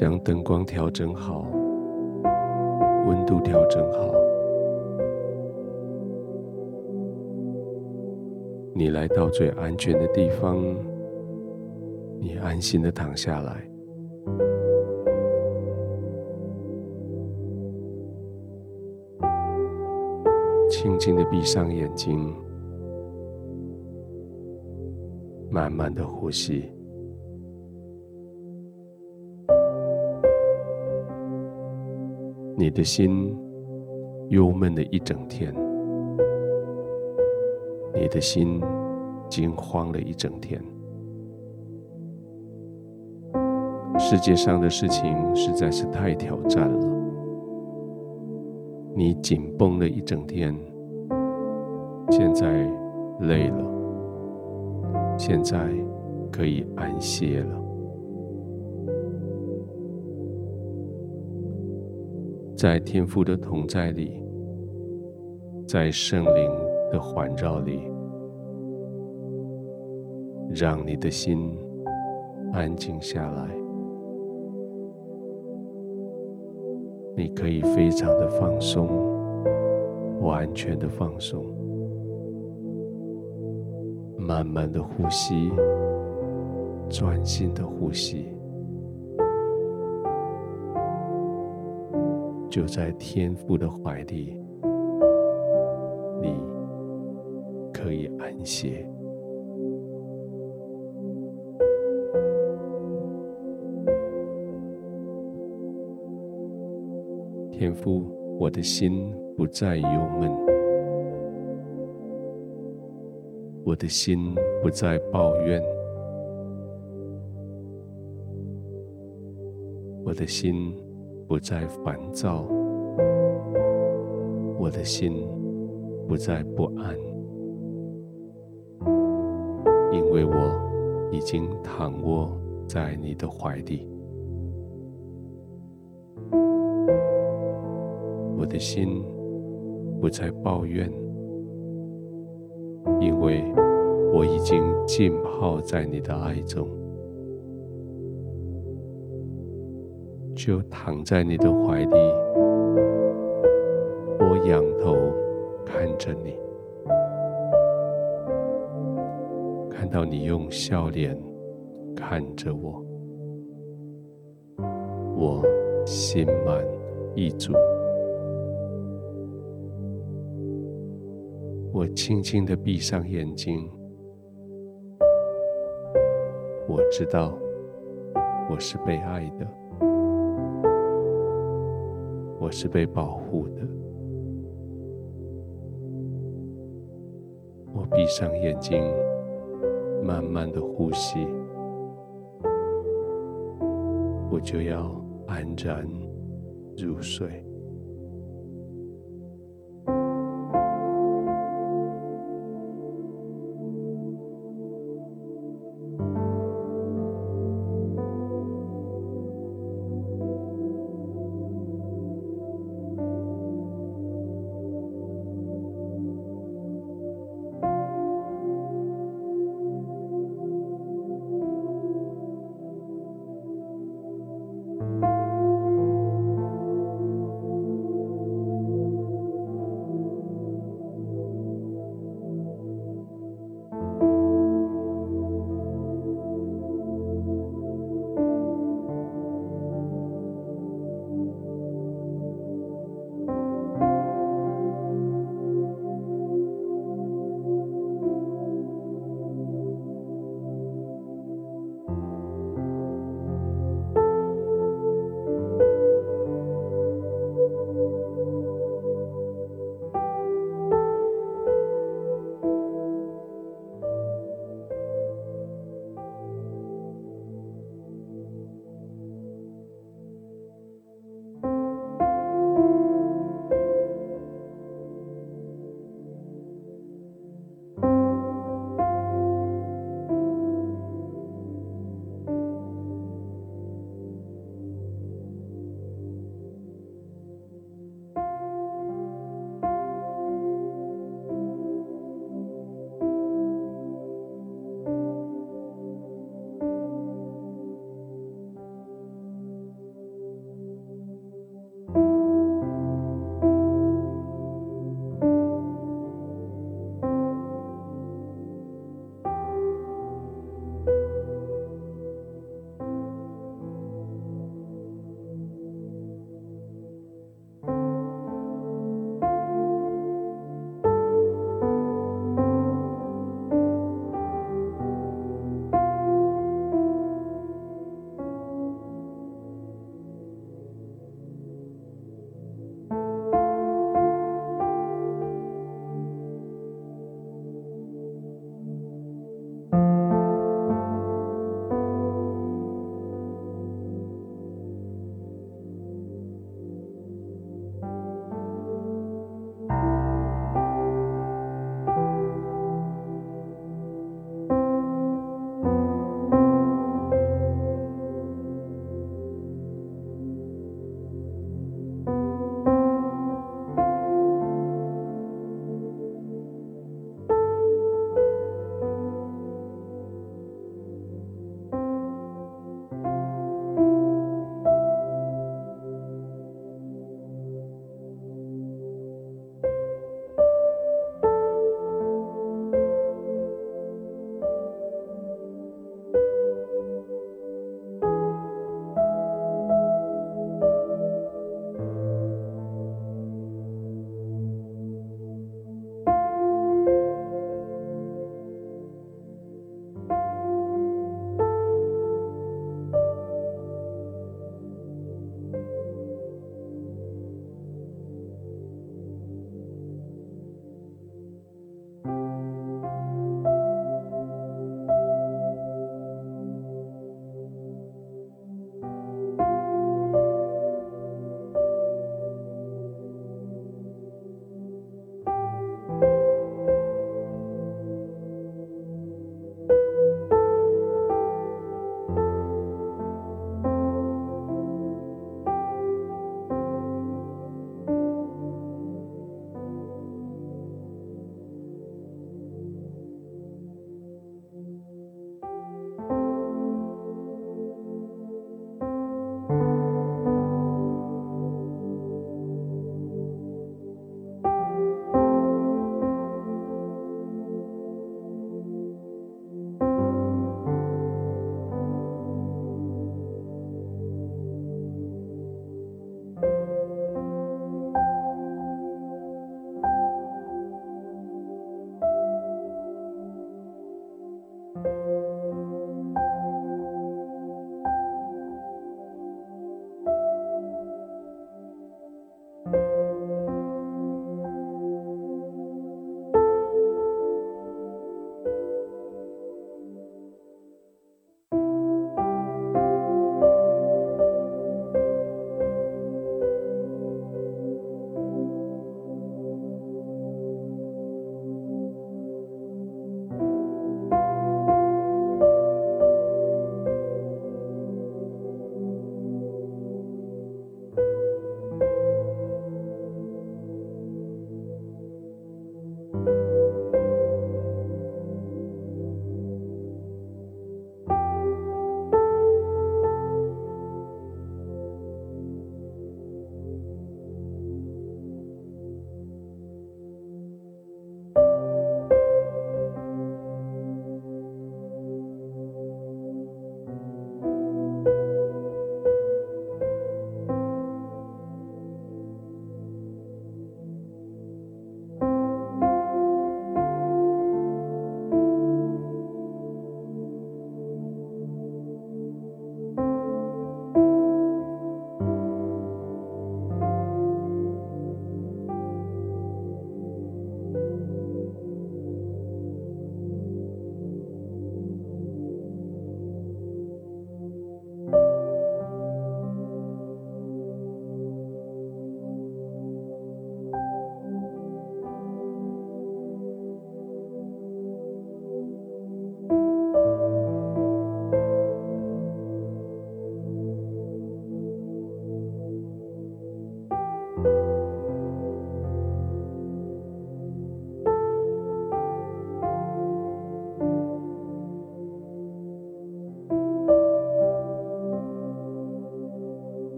将灯光调整好，温度调整好，你来到最安全的地方，你安心的躺下来。轻轻的闭上眼睛，慢慢的呼吸。你的心忧闷了一整天，你的心惊慌了一整天。世界上的事情实在是太挑战了，你紧绷了一整天。现在累了，现在可以安歇了。在天父的同在里，在圣灵的环绕里，让你的心安静下来。你可以非常的放松，完全的放松。慢慢的呼吸，专心的呼吸，就在天父的怀里，你可以安歇。天父，我的心不再忧闷。我的心不再抱怨，我的心不再烦躁，我的心不再不安，因为我已经躺卧在你的怀里。我的心不再抱怨。因为我已经浸泡在你的爱中，就躺在你的怀里，我仰头看着你，看到你用笑脸看着我，我心满意足。我轻轻的闭上眼睛，我知道我是被爱的，是被保护的。我闭上眼睛，慢慢的呼吸，我就要安然入睡。